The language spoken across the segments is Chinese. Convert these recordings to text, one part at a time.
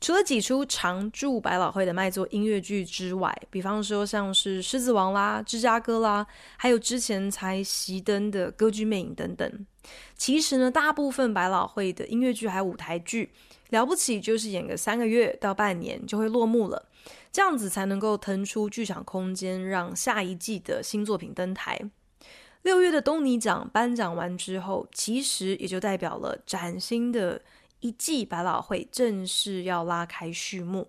除了几出常驻百老汇的卖座音乐剧之外，比方说像是《狮子王》啦、《芝加哥》啦，还有之前才熄灯的《歌剧魅影》等等，其实呢，大部分百老汇的音乐剧还有舞台剧，了不起就是演个三个月到半年就会落幕了，这样子才能够腾出剧场空间，让下一季的新作品登台。六月的东尼奖颁奖完之后，其实也就代表了崭新的一季百老汇正式要拉开序幕。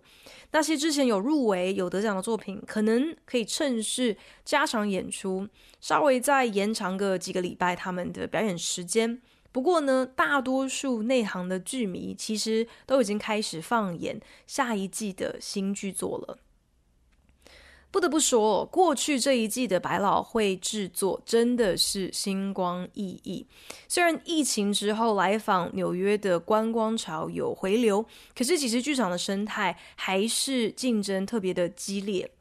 那些之前有入围、有得奖的作品，可能可以趁势加场演出，稍微再延长个几个礼拜他们的表演时间。不过呢，大多数内行的剧迷其实都已经开始放眼下一季的新剧作了。不得不说，过去这一季的百老汇制作真的是星光熠熠。虽然疫情之后来访纽约的观光潮有回流，可是其实剧场的生态还是竞争特别的激烈。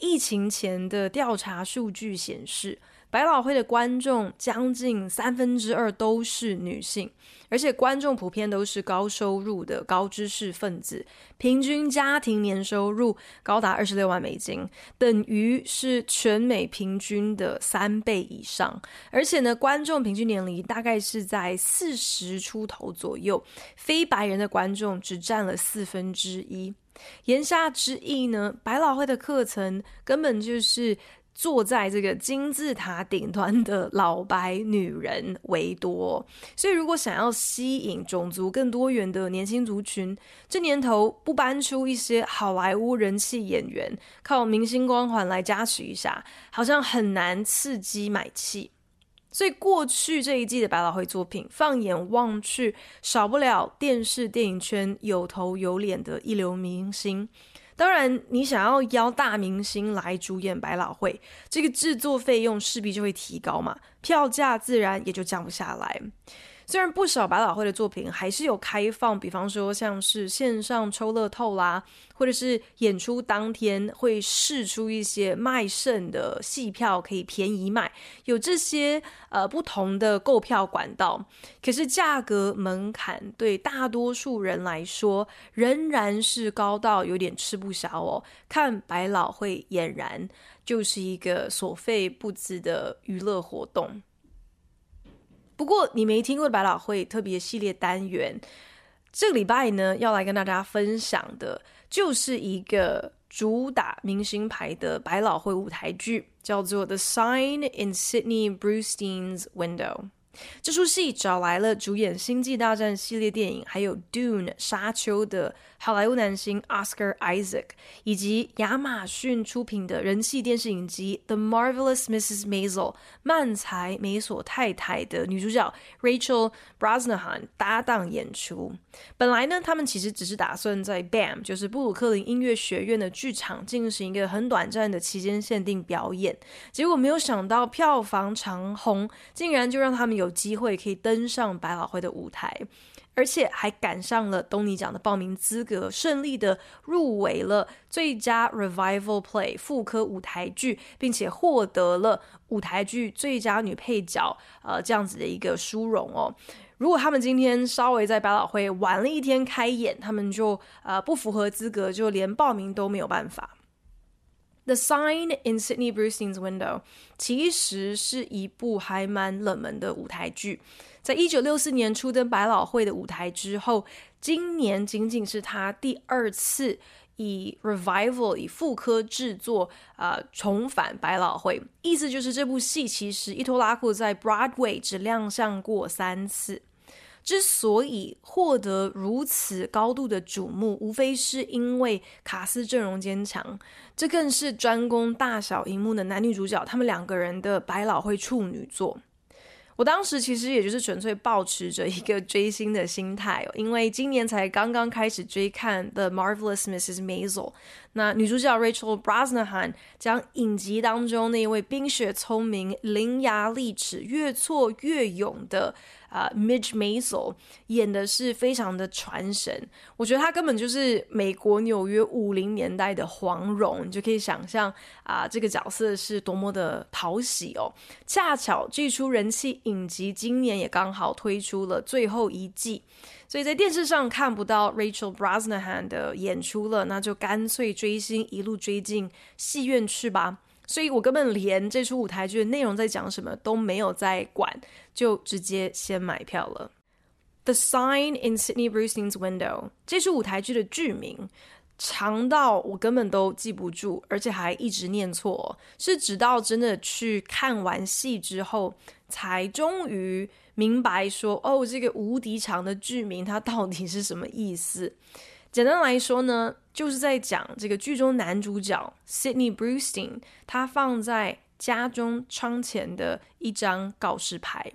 疫情前的调查数据显示，百老汇的观众将近三分之二都是女性，而且观众普遍都是高收入的高知识分子，平均家庭年收入高达二十六万美金，等于是全美平均的三倍以上。而且呢，观众平均年龄大概是在四十出头左右，非白人的观众只占了四分之一。言下之意呢，百老汇的课程根本就是。坐在这个金字塔顶端的老白女人为多，所以如果想要吸引种族更多元的年轻族群，这年头不搬出一些好莱坞人气演员，靠明星光环来加持一下，好像很难刺激买气。所以过去这一季的百老汇作品，放眼望去，少不了电视电影圈有头有脸的一流明星。当然，你想要邀大明星来主演百老汇，这个制作费用势必就会提高嘛，票价自然也就降不下来。虽然不少百老汇的作品还是有开放，比方说像是线上抽乐透啦，或者是演出当天会释出一些卖剩的戏票可以便宜卖，有这些呃不同的购票管道。可是价格门槛对大多数人来说仍然是高到有点吃不消哦。看百老汇俨然就是一个所费不貲的娱乐活动。不过你没听过百老汇特别系列单元，这个礼拜呢要来跟大家分享的，就是一个主打明星牌的百老汇舞台剧，叫做《The Sign in Sydney Brewstein's Window》。这出戏找来了主演《星际大战》系列电影，还有《Dune》沙丘的好莱坞男星 Oscar Isaac，以及亚马逊出品的人气电视影集《The Marvelous Mrs. Maisel》漫才美索太太的女主角 Rachel Brosnahan 搭档演出。本来呢，他们其实只是打算在 BAM，就是布鲁克林音乐学院的剧场进行一个很短暂的期间限定表演，结果没有想到票房长红，竟然就让他们。有机会可以登上百老汇的舞台，而且还赶上了东尼奖的报名资格，顺利的入围了最佳 Revival Play 复刻舞台剧，并且获得了舞台剧最佳女配角，呃，这样子的一个殊荣哦。如果他们今天稍微在百老汇晚了一天开演，他们就呃不符合资格，就连报名都没有办法。The Sign in Sydney Brustein's Window 其实是一部还蛮冷门的舞台剧，在一九六四年初登百老汇的舞台之后，今年仅仅是他第二次以 revival 以复刻制作啊、呃、重返百老汇，意思就是这部戏其实一拖拉库在 Broadway 只亮相过三次。之所以获得如此高度的瞩目，无非是因为卡斯阵容坚强，这更是专攻大小荧幕的男女主角，他们两个人的百老汇处女作。我当时其实也就是纯粹抱持着一个追星的心态，因为今年才刚刚开始追看《The Marvelous Mrs. Maisel》，那女主角 Rachel Brosnahan 将影集当中那位冰雪聪明、伶牙俐齿、越挫越勇的。啊、，Midge Maisel 演的是非常的传神，我觉得他根本就是美国纽约五零年代的黄蓉，你就可以想象啊这个角色是多么的讨喜哦。恰巧这出人气影集今年也刚好推出了最后一季，所以在电视上看不到 Rachel Brosnahan 的演出了，那就干脆追星一路追进戏院去吧。所以我根本连这出舞台剧的内容在讲什么都没有在管，就直接先买票了。The Sign in Sydney Brustein's Window 这出舞台剧的剧名长到我根本都记不住，而且还一直念错，是直到真的去看完戏之后，才终于明白说，哦，这个无敌长的剧名它到底是什么意思。简单来说呢，就是在讲这个剧中男主角 Sydney Brustein，他放在家中窗前的一张告示牌。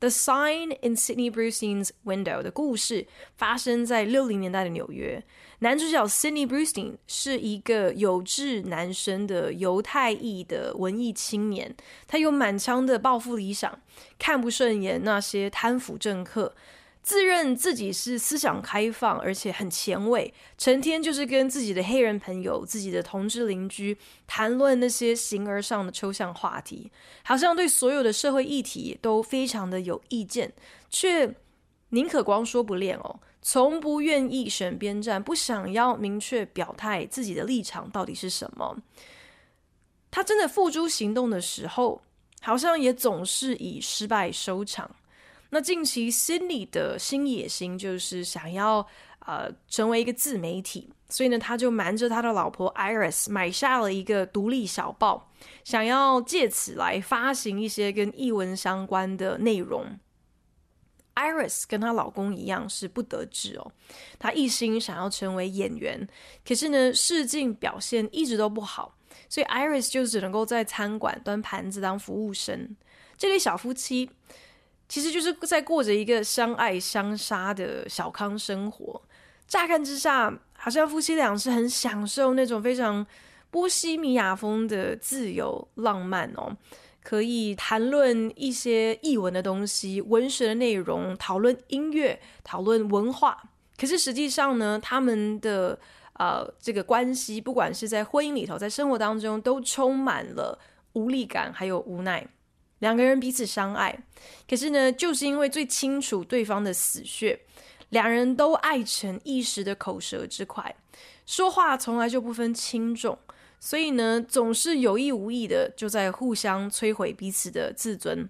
The Sign in Sydney Brustein's Window 的故事发生在六零年代的纽约。男主角 Sydney Brustein 是一个有志男生的犹太裔的文艺青年，他有满腔的抱负理想，看不顺眼那些贪腐政客。自认自己是思想开放，而且很前卫，成天就是跟自己的黑人朋友、自己的同志邻居谈论那些形而上的抽象话题，好像对所有的社会议题都非常的有意见，却宁可光说不练哦，从不愿意选边站，不想要明确表态自己的立场到底是什么。他真的付诸行动的时候，好像也总是以失败收场。那近期 Sydney 的新野心就是想要呃成为一个自媒体，所以呢，他就瞒着他的老婆 Iris 买下了一个独立小报，想要借此来发行一些跟译文相关的内容。Iris 跟她老公一样是不得志哦，她一心想要成为演员，可是呢，试镜表现一直都不好，所以 Iris 就只能够在餐馆端盘子当服务生。这对小夫妻。其实就是在过着一个相爱相杀的小康生活。乍看之下，好像夫妻俩是很享受那种非常波西米亚风的自由浪漫哦，可以谈论一些译文的东西、文学的内容，讨论音乐、讨论文化。可是实际上呢，他们的呃这个关系，不管是在婚姻里头，在生活当中，都充满了无力感，还有无奈。两个人彼此相爱，可是呢，就是因为最清楚对方的死穴，两人都爱成一时的口舌之快，说话从来就不分轻重，所以呢，总是有意无意的就在互相摧毁彼此的自尊。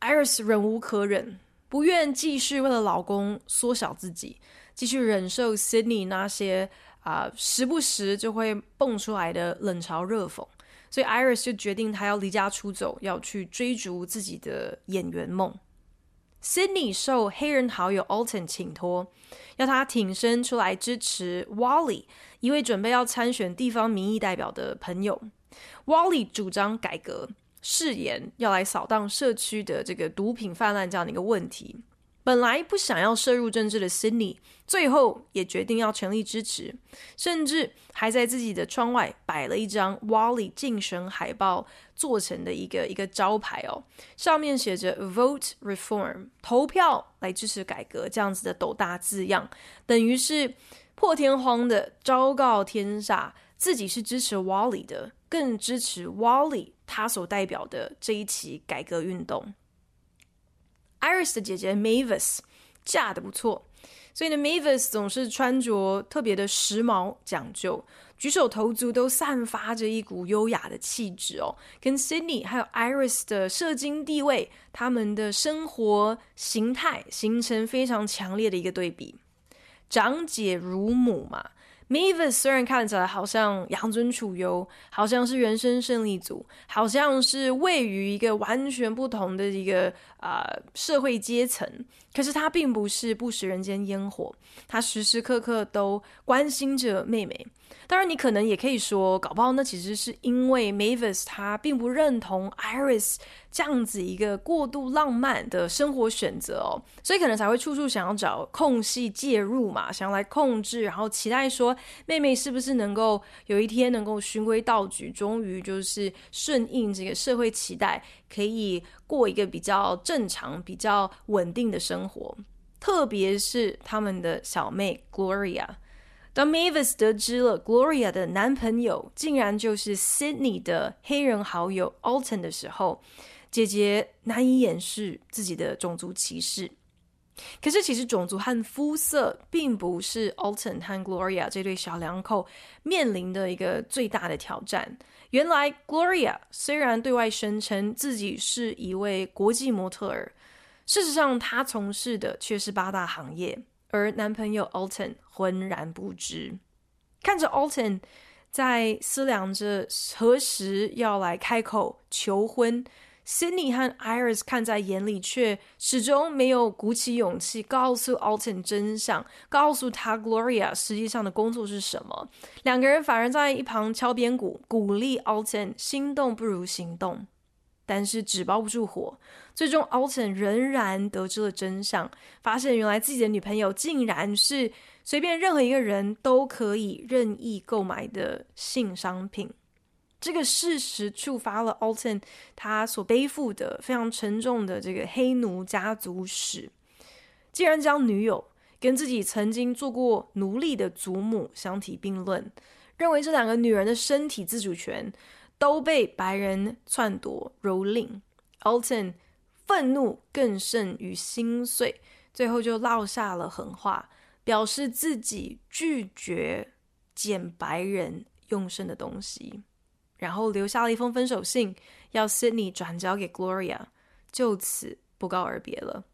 Iris 忍无可忍，不愿继续为了老公缩小自己，继续忍受 Sydney 那些啊、时不时就会蹦出来的冷嘲热讽。所以，Iris 就决定她要离家出走，要去追逐自己的演员梦。Sydney 受黑人好友 Alton 请托，要他挺身出来支持 Wally，一位准备要参选地方民意代表的朋友。Wally 主张改革，誓言要来扫荡社区的这个毒品泛滥这样的一个问题。本来不想要涉入政治的 Sydney，最后也决定要全力支持，甚至还在自己的窗外摆了一张 Wally 竞选海报做成的一个一个招牌哦，上面写着 “Vote Reform”，投票来支持改革这样子的斗大字样，等于是破天荒的昭告天下，自己是支持 Wally 的，更支持 Wally 他所代表的这一起改革运动。Iris 的姐姐 Mavis 嫁得不错，所以呢，Mavis 总是穿着特别的时髦讲究，举手投足都散发着一股优雅的气质哦。跟 Sydney 还有 Iris 的社经地位，他们的生活形态形成非常强烈的一个对比，长姐如母嘛。Mavis 虽然看起来好像养尊处优，好像是人生胜利组，好像是位于一个完全不同的一个啊、呃、社会阶层，可是他并不是不食人间烟火，他时时刻刻都关心着妹妹。当然，你可能也可以说，搞不好那其实是因为 Mavis 他并不认同 Iris 这样子一个过度浪漫的生活选择哦，所以可能才会处处想要找空隙介入嘛，想要来控制，然后期待说妹妹是不是能够有一天能够循规蹈矩，终于就是顺应这个社会期待，可以过一个比较正常、比较稳定的生活。特别是他们的小妹 Gloria。当 Mavis 得知了 Gloria 的男朋友竟然就是 Sydney 的黑人好友 Alton 的时候，姐姐难以掩饰自己的种族歧视。可是，其实种族和肤色并不是 Alton 和 Gloria 这对小两口面临的一个最大的挑战。原来，Gloria 虽然对外声称自己是一位国际模特儿，事实上，她从事的却是八大行业。而男朋友 Alton 浑然不知，看着 Alton 在思量着何时要来开口求婚，Sydney 和 Iris 看在眼里，却始终没有鼓起勇气告诉 Alton 真相，告诉他 Gloria 实际上的工作是什么。两个人反而在一旁敲边鼓，鼓励 Alton 心动不如行动。但是纸包不住火，最终 Alton 仍然得知了真相，发现原来自己的女朋友竟然是随便任何一个人都可以任意购买的性商品。这个事实触发了 Alton 他所背负的非常沉重的这个黑奴家族史，竟然将女友跟自己曾经做过奴隶的祖母相提并论，认为这两个女人的身体自主权。都被白人篡夺蹂躏，Alton 愤怒更甚于心碎，最后就落下了狠话，表示自己拒绝捡白人用剩的东西，然后留下了一封分手信，要 Sydney 转交给 Gloria，就此不告而别了。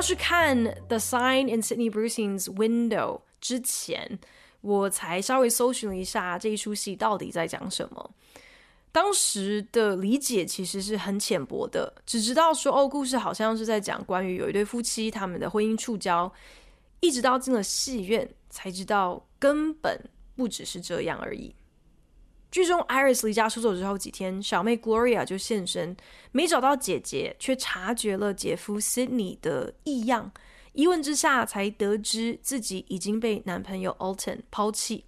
要去看《The Sign in Sydney Brucine's Window》之前，我才稍微搜寻了一下这一出戏到底在讲什么。当时的理解其实是很浅薄的，只知道说哦，故事好像是在讲关于有一对夫妻他们的婚姻触礁，一直到进了戏院才知道根本不只是这样而已。剧中，Iris 离家出走之后几天，小妹 Gloria 就现身，没找到姐姐，却察觉了姐夫 Sydney 的异样。一问之下，才得知自己已经被男朋友 Alton 抛弃。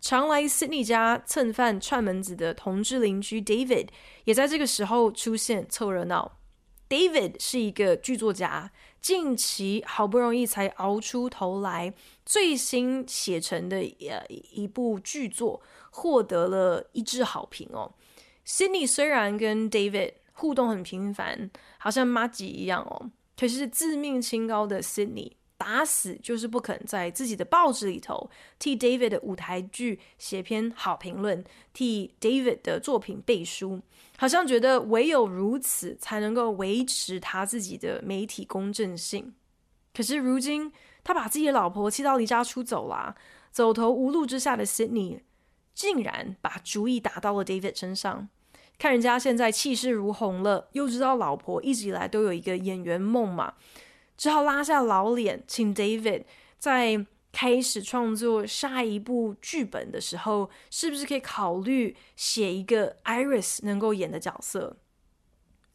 常来 Sydney 家蹭饭串门子的同志邻居 David 也在这个时候出现凑热闹。David 是一个剧作家，近期好不容易才熬出头来，最新写成的呃一部剧作。获得了一致好评哦。Sydney 虽然跟 David 互动很频繁，好像麻吉一样哦，可是自命清高的 Sydney 打死就是不肯在自己的报纸里头替 David 的舞台剧写篇好评论，替 David 的作品背书，好像觉得唯有如此才能够维持他自己的媒体公正性。可是如今他把自己的老婆气到离家出走啦，走投无路之下的 Sydney。竟然把主意打到了 David 身上，看人家现在气势如虹了，又知道老婆一直以来都有一个演员梦嘛，只好拉下老脸，请 David 在开始创作下一部剧本的时候，是不是可以考虑写一个 Iris 能够演的角色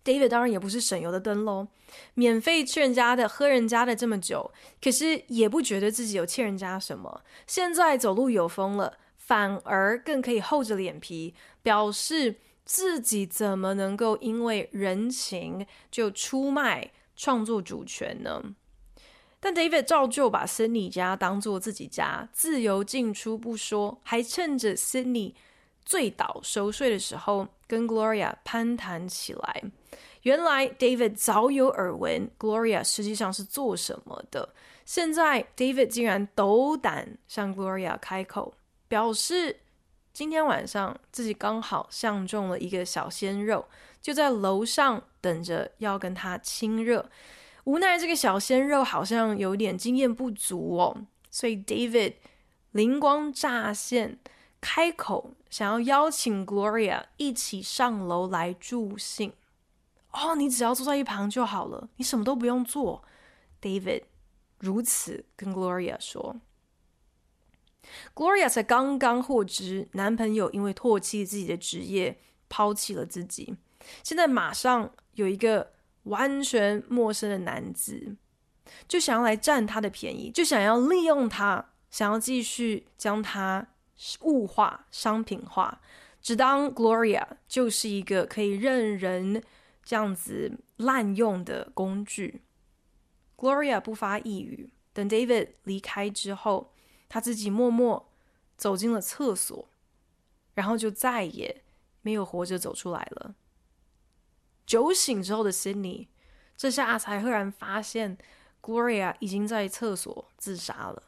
？David 当然也不是省油的灯喽，免费吃人家的、喝人家的这么久，可是也不觉得自己有欠人家什么，现在走路有风了。反而更可以厚着脸皮表示自己怎么能够因为人情就出卖创作主权呢？但 David 照旧把 Sydney 家当做自己家，自由进出不说，还趁着 Sydney 醉倒熟睡的时候跟 Gloria 攀谈起来。原来 David 早有耳闻 Gloria 实际上是做什么的，现在 David 竟然斗胆向 Gloria 开口。表示今天晚上自己刚好相中了一个小鲜肉，就在楼上等着要跟他亲热。无奈这个小鲜肉好像有点经验不足哦，所以 David 灵光乍现，开口想要邀请 Gloria 一起上楼来助兴。哦，你只要坐在一旁就好了，你什么都不用做。David 如此跟 Gloria 说。Gloria 才刚刚获知男朋友因为唾弃自己的职业抛弃了自己，现在马上有一个完全陌生的男子，就想要来占他的便宜，就想要利用他，想要继续将他物化、商品化，只当 Gloria 就是一个可以任人这样子滥用的工具。Gloria 不发一语，等 David 离开之后。他自己默默走进了厕所，然后就再也没有活着走出来了。酒醒之后的 Sydney，这下才赫然发现 Gloria 已经在厕所自杀了。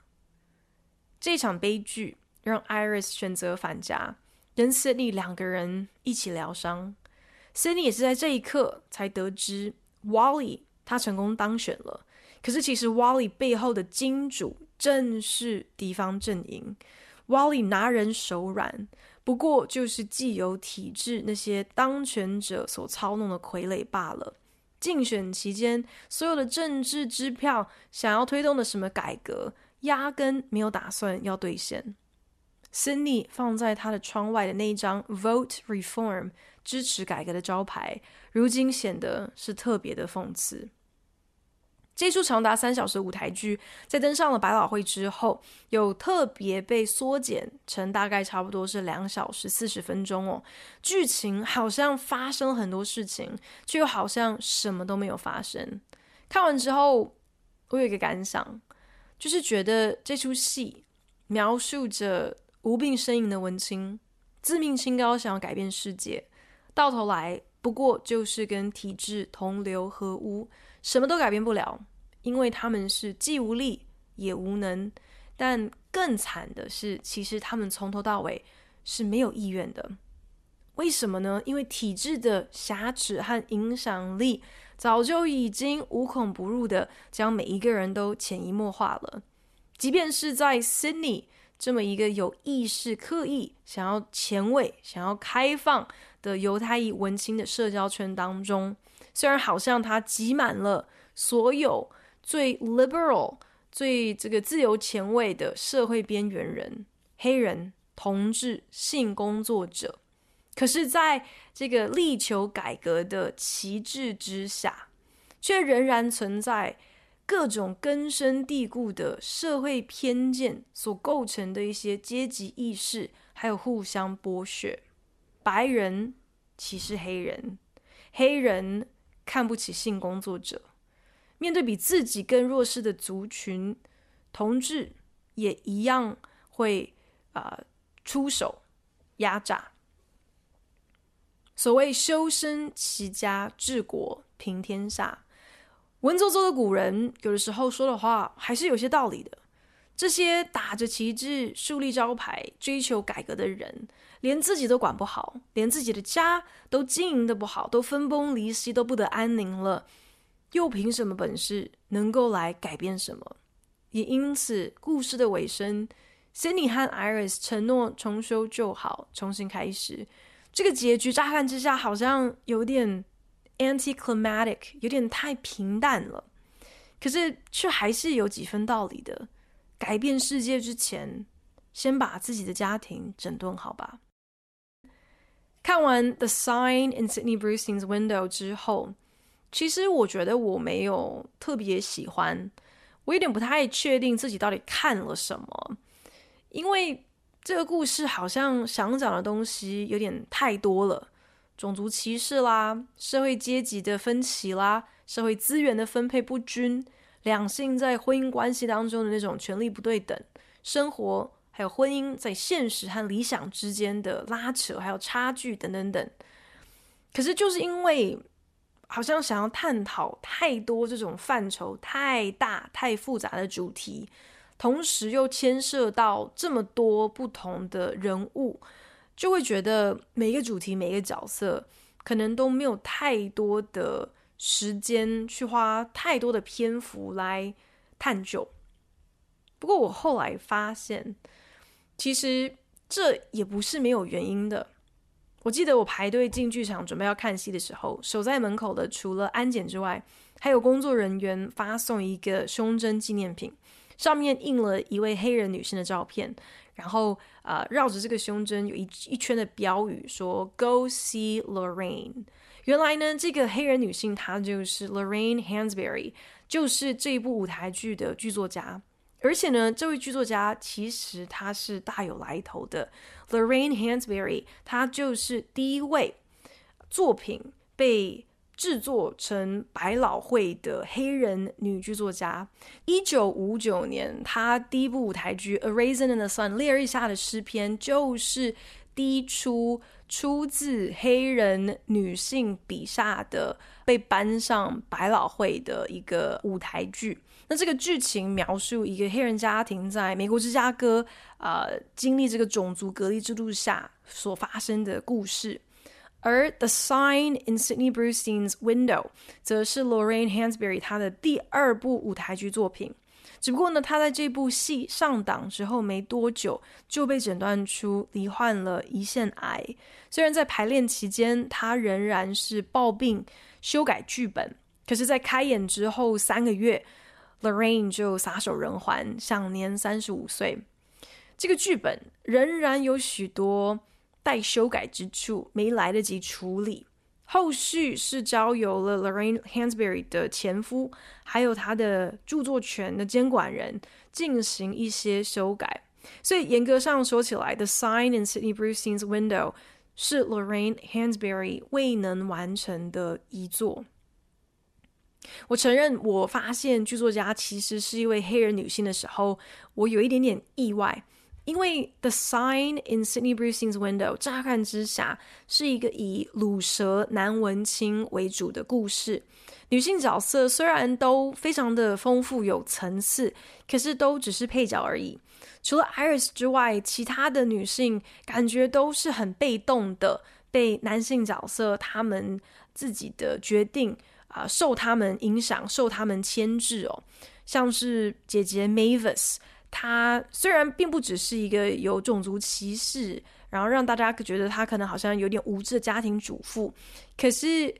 这场悲剧让 Iris 选择返家，跟 Sydney 两个人一起疗伤。Sydney 也是在这一刻才得知 Wally 他成功当选了，可是其实 Wally 背后的金主。正是敌方阵营，Wally 拿人手软，不过就是既有体制那些当权者所操弄的傀儡罢了。竞选期间，所有的政治支票想要推动的什么改革，压根没有打算要兑现。Sydney 放在他的窗外的那一张 Vote Reform 支持改革的招牌，如今显得是特别的讽刺。这出长达三小时的舞台剧，在登上了百老汇之后，有特别被缩减成大概差不多是两小时四十分钟哦。剧情好像发生了很多事情，却又好像什么都没有发生。看完之后，我有一个感想，就是觉得这出戏描述着无病呻吟的文青，自命清高，想要改变世界，到头来不过就是跟体制同流合污。什么都改变不了，因为他们是既无力也无能。但更惨的是，其实他们从头到尾是没有意愿的。为什么呢？因为体制的瑕疵和影响力早就已经无孔不入的将每一个人都潜移默化了。即便是在 Sydney 这么一个有意识、刻意想要前卫、想要开放的犹太裔文青的社交圈当中。虽然好像他挤满了所有最 liberal、最这个自由前卫的社会边缘人、黑人、同志、性工作者，可是在这个力求改革的旗帜之下，却仍然存在各种根深蒂固的社会偏见所构成的一些阶级意识，还有互相剥削，白人歧视黑人，黑人。看不起性工作者，面对比自己更弱势的族群，同志也一样会啊、呃、出手压榨。所谓修身齐家治国平天下，文绉绉的古人有的时候说的话还是有些道理的。这些打着旗帜、树立招牌、追求改革的人，连自己都管不好，连自己的家都经营的不好，都分崩离析，都不得安宁了，又凭什么本事能够来改变什么？也因此，故事的尾声，Sydney 和 Iris 承诺重修旧好，重新开始。这个结局乍看之下好像有点 anticlimactic，有点太平淡了，可是却还是有几分道理的。改变世界之前，先把自己的家庭整顿好吧。看完《The Sign in Sydney Brustein's Window》之后，其实我觉得我没有特别喜欢，我有点不太确定自己到底看了什么，因为这个故事好像想讲的东西有点太多了，种族歧视啦，社会阶级的分歧啦，社会资源的分配不均。两性在婚姻关系当中的那种权力不对等，生活还有婚姻在现实和理想之间的拉扯，还有差距等等等。可是就是因为好像想要探讨太多这种范畴太大太复杂的主题，同时又牵涉到这么多不同的人物，就会觉得每一个主题每一个角色可能都没有太多的时间去花太多的篇幅来探究。不过我后来发现，其实这也不是没有原因的。我记得我排队进剧场准备要看戏的时候，守在门口的除了安检之外，还有工作人员发送一个胸针纪念品，上面印了一位黑人女性的照片，然后呃绕着这个胸针有一一圈的标语说 “Go see Lorraine”。原来呢，这个黑人女性她就是 Lorraine Hansberry，就是这一部舞台剧的剧作家。而且呢，这位剧作家其实他是大有来头的。Lorraine Hansberry，她就是第一位作品被制作成百老汇的黑人女剧作家。一九五九年，她第一部舞台剧《A Raisin in the Sun》烈日下的诗篇，就是第一出出自黑人女性笔下的被搬上百老汇的一个舞台剧。那这个剧情描述一个黑人家庭在美国芝加哥，呃，经历这个种族隔离制度下所发生的故事。而《The Sign in Sydney Brustein's Window》则是 Lorraine Hansberry 她的第二部舞台剧作品。只不过呢，他在这部戏上档之后没多久就被诊断出罹患了胰腺癌。虽然在排练期间，他仍然是抱病修改剧本，可是，在开演之后三个月。Lorraine 就撒手人寰，享年三十五岁。这个剧本仍然有许多待修改之处，没来得及处理。后续是交由了 Lorraine Hansberry 的前夫，还有他的著作权的监管人进行一些修改。所以严格上说起来，《The Sign in Sydney Brustein's Window》是 Lorraine Hansberry 未能完成的遗作。我承认，我发现剧作家其实是一位黑人女性的时候，我有一点点意外，因为《The Sign in Sydney Brustein's Window》乍看之下是一个以鲁蛇男文青为主的故事，女性角色虽然都非常的丰富有层次，可是都只是配角而已。除了 Iris 之外，其他的女性感觉都是很被动的，被男性角色他们自己的决定。啊、受他们影响，受他们牵制哦。像是姐姐 Mavis，他虽然并不只是一个有种族歧视，然后让大家觉得他可能好像有点无知的家庭主妇，可是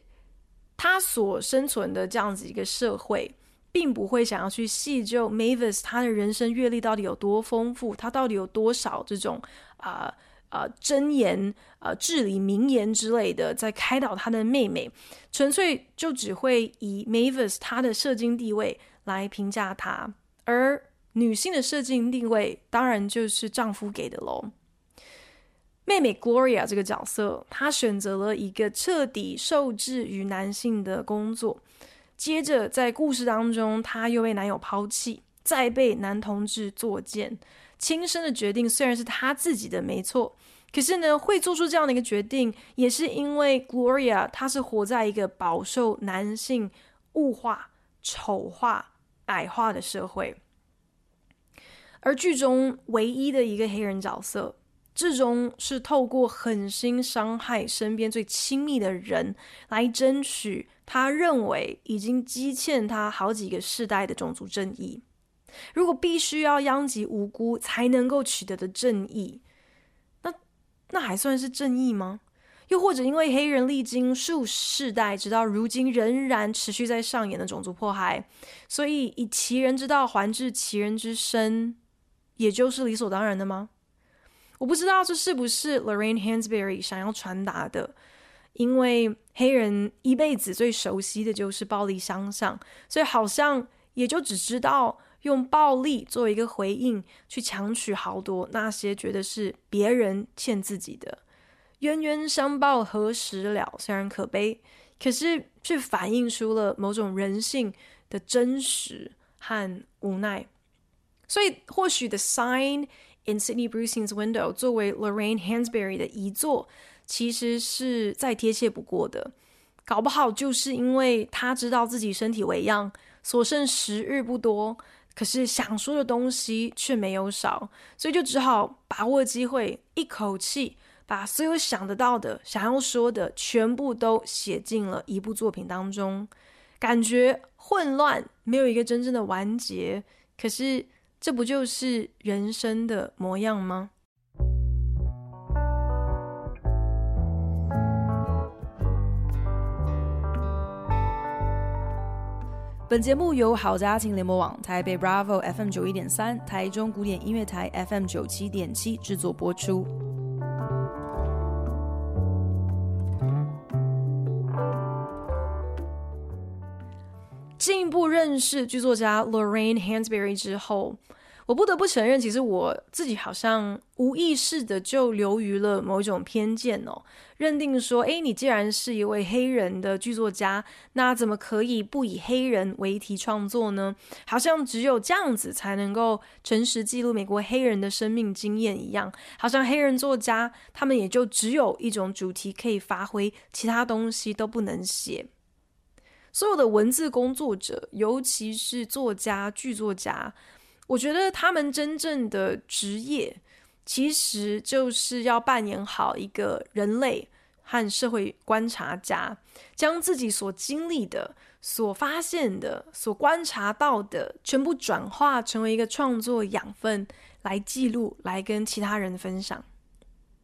他所生存的这样子一个社会，并不会想要去细究 Mavis 他的人生阅历到底有多丰富，他到底有多少这种啊。呃呃，箴言、呃，至理名言之类的，在开导他的妹妹，纯粹就只会以 Mavis 他的社经地位来评价他，而女性的设定定位当然就是丈夫给的喽。妹妹 Gloria 这个角色，她选择了一个彻底受制于男性的工作，接着在故事当中，她又被男友抛弃，再被男同志作贱。轻生的决定虽然是她自己的没错，可是呢，会做出这样的一个决定，也是因为 Gloria 她是活在一个饱受男性物化、丑化、矮化的社会，而剧中唯一的一个黑人角色，最终是透过狠心伤害身边最亲密的人，来争取他认为已经积欠他好几个世代的种族正义。如果必须要殃及无辜才能够取得的正义，那那还算是正义吗？又或者因为黑人历经数世代，直到如今仍然持续在上演的种族迫害，所以以其人之道还治其人之身，也就是理所当然的吗？我不知道这是不是 Lorraine Hansberry 想要传达的，因为黑人一辈子最熟悉的就是暴力相向，所以好像也就只知道。用暴力作为一个回应，去强取豪夺那些觉得是别人欠自己的，冤冤相报何时了？虽然可悲，可是却反映出了某种人性的真实和无奈。所以，或许《The Sign in Sydney Brucin's Window》作为 Lorraine Hansberry 的遗作，其实是再贴切不过的。搞不好就是因为他知道自己身体微恙，所剩时日不多。可是想说的东西却没有少，所以就只好把握机会，一口气把所有想得到的、想要说的全部都写进了一部作品当中。感觉混乱，没有一个真正的完结。可是，这不就是人生的模样吗？本节目由好家庭联播网、台北 Bravo FM 九一点三、台中古典音乐台 FM 九七点七制作播出。进一步认识剧作家 Lorraine Hansberry 之后，我不得不承认，其实我自己好像无意识的就流于了某一种偏见哦，认定说，诶，你既然是一位黑人的剧作家，那怎么可以不以黑人为题创作呢？好像只有这样子才能够诚实记录美国黑人的生命经验一样，好像黑人作家他们也就只有一种主题可以发挥，其他东西都不能写。所有的文字工作者，尤其是作家、剧作家。我觉得他们真正的职业，其实就是要扮演好一个人类和社会观察家，将自己所经历的、所发现的、所观察到的，全部转化成为一个创作养分，来记录，来跟其他人分享。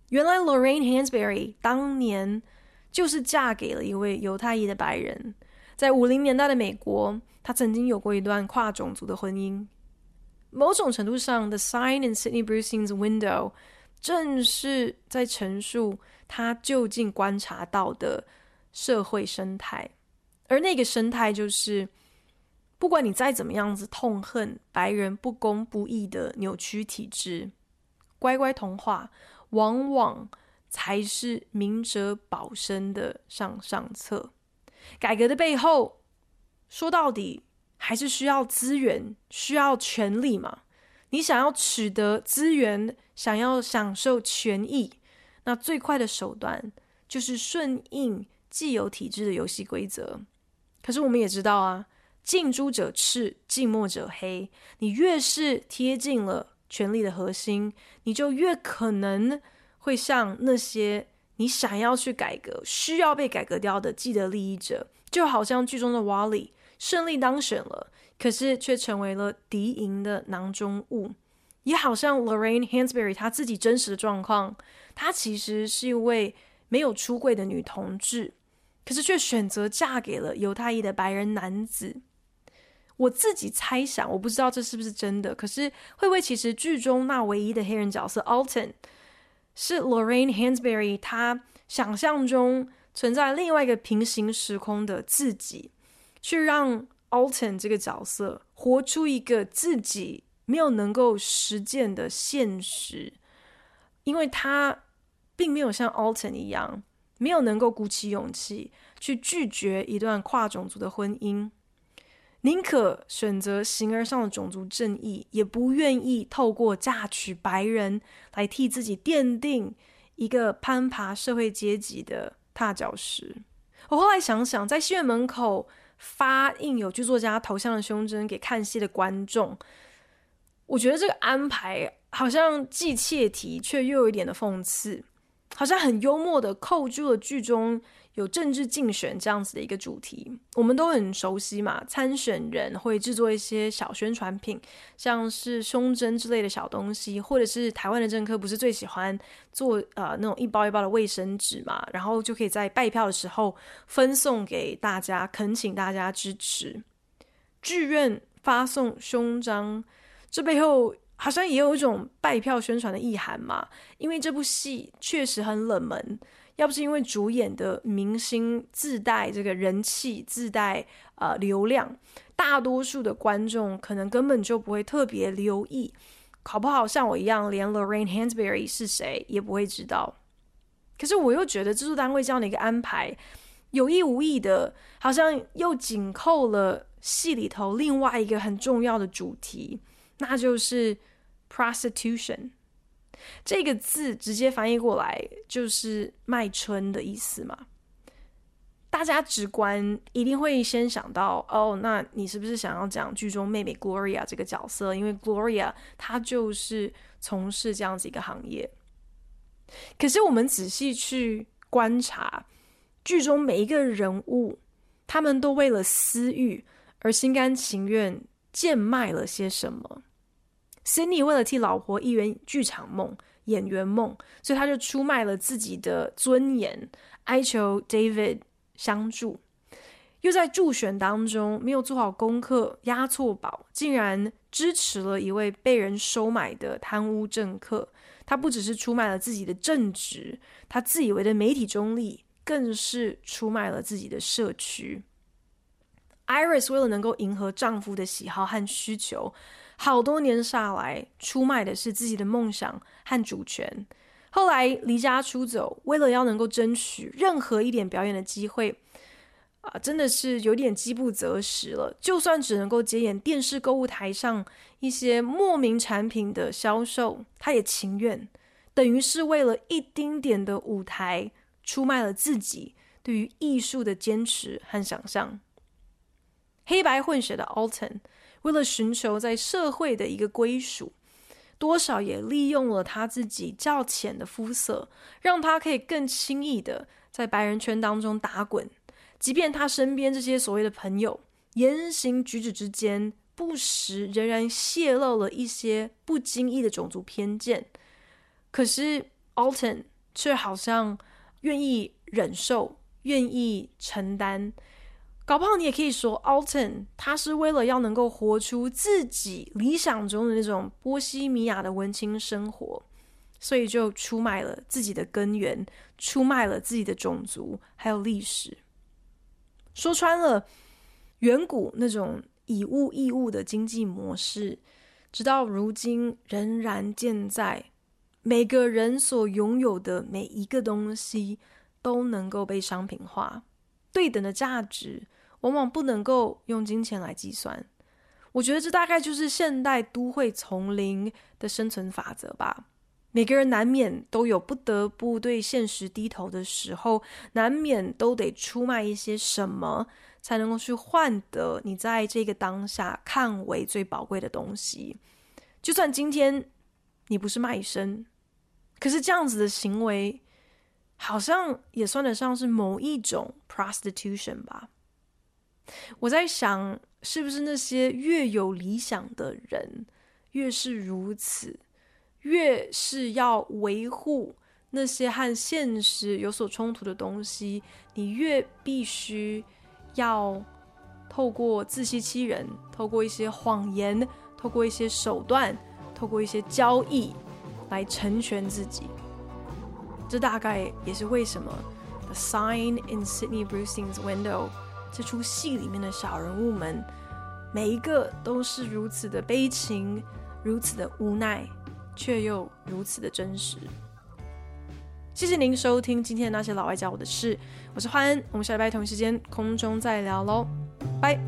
原来 Lorraine Hansberry 当年就是嫁给了一位犹太裔的白人，在五零年代的美国，他曾经有过一段跨种族的婚姻。某种程度上，《The Sign in Sidney Brustein's Window》正是在陈述他究竟观察到的社会生态，而那个生态就是，不管你再怎么样子痛恨白人不公不义的扭曲体制，乖乖童话往往才是明哲保身的上上策。改革的背后，说到底。还是需要资源，需要权力嘛？你想要取得资源，想要享受权益，那最快的手段就是顺应既有体制的游戏规则。可是我们也知道啊，近朱者赤，近墨者黑。你越是贴近了权力的核心，你就越可能会像那些你想要去改革、需要被改革掉的既得利益者，就好像剧中的 Wally。胜利当选了，可是却成为了敌营的囊中物，也好像 Lorraine Hansberry 她自己真实的状况，她其实是一位没有出柜的女同志，可是却选择嫁给了犹太裔的白人男子。我自己猜想，我不知道这是不是真的，可是会不会其实剧中那唯一的黑人角色 Alton 是 Lorraine Hansberry 她想象中存在另外一个平行时空的自己？去让 Alton 这个角色活出一个自己没有能够实践的现实，因为他并没有像 Alton 一样，没有能够鼓起勇气去拒绝一段跨种族的婚姻，宁可选择形而上的种族正义，也不愿意透过嫁娶白人来替自己奠定一个攀爬社会阶级的踏脚石。我后来想想，在戏院门口。发印有剧作家头像的胸针给看戏的观众，我觉得这个安排好像既切题却又有一点的讽刺，好像很幽默的扣住了剧中有政治竞选这样子的一个主题。我们都很熟悉嘛，参选人会制作一些小宣传品，像是胸针之类的小东西，或者是台湾的政客不是最喜欢做呃那种一包一包的卫生纸嘛，然后就可以在拜票的时候分送给大家，恳请大家支持。剧院发送胸章，这背后好像也有一种拜票宣传的意涵嘛，因为这部戏确实很冷门。要不是因为主演的明星自带这个人气，自带呃流量，大多数的观众可能根本就不会特别留意，考不好像我一样，连 Lorraine Hansberry 是谁也不会知道。可是我又觉得制作单位这样的一个安排，有意无意的，好像又紧扣了戏里头另外一个很重要的主题，那就是 prostitution。这个字直接翻译过来就是卖春的意思嘛。大家直观一定会先想到，哦，那你是不是想要讲剧中妹妹 Gloria 这个角色？因为 Gloria 她就是从事这样子一个行业。可是我们仔细去观察剧中每一个人物，他们都为了私欲而心甘情愿贱卖了些什么。Cindy 为了替老婆一圆剧场梦、演员梦，所以他就出卖了自己的尊严，哀求 David 相助。又在助选当中没有做好功课，押错宝，竟然支持了一位被人收买的贪污政客。他不只是出卖了自己的正直，他自以为的媒体中立，更是出卖了自己的社区。Iris 为了能够迎合丈夫的喜好和需求，好多年下来，出卖的是自己的梦想和主权。后来离家出走，为了要能够争取任何一点表演的机会。啊，真的是有点饥不择食了。就算只能够接演电视购物台上一些莫名产品的销售，他也情愿。等于是为了一丁点的舞台，出卖了自己对于艺术的坚持和想象。黑白混血的 Alton，为了寻求在社会的一个归属，多少也利用了他自己较浅的肤色，让他可以更轻易的在白人圈当中打滚。即便他身边这些所谓的朋友言行举止之间，不时仍然泄露了一些不经意的种族偏见，可是 Alton 却好像愿意忍受，愿意承担。搞不好你也可以说，Alton 他是为了要能够活出自己理想中的那种波西米亚的文青生活，所以就出卖了自己的根源，出卖了自己的种族，还有历史。说穿了，远古那种以物易物的经济模式，直到如今仍然健在。每个人所拥有的每一个东西都能够被商品化，对等的价值往往不能够用金钱来计算。我觉得这大概就是现代都会丛林的生存法则吧。每个人难免都有不得不对现实低头的时候，难免都得出卖一些什么，才能够去换得你在这个当下看为最宝贵的东西。就算今天你不是卖身，可是这样子的行为，好像也算得上是某一种 prostitution 吧。我在想，是不是那些越有理想的人，越是如此？越是要维护那些和现实有所冲突的东西，你越必须要透过自欺欺人，透过一些谎言，透过一些手段，透过一些交易来成全自己。这大概也是为什么《The Sign in Sydney Brustein's Window》这出戏里面的小人物们，每一个都是如此的悲情，如此的无奈。却又如此的真实。谢谢您收听今天的那些老外教我的事，我是欢恩，我们下礼拜同一时间空中再聊喽，拜。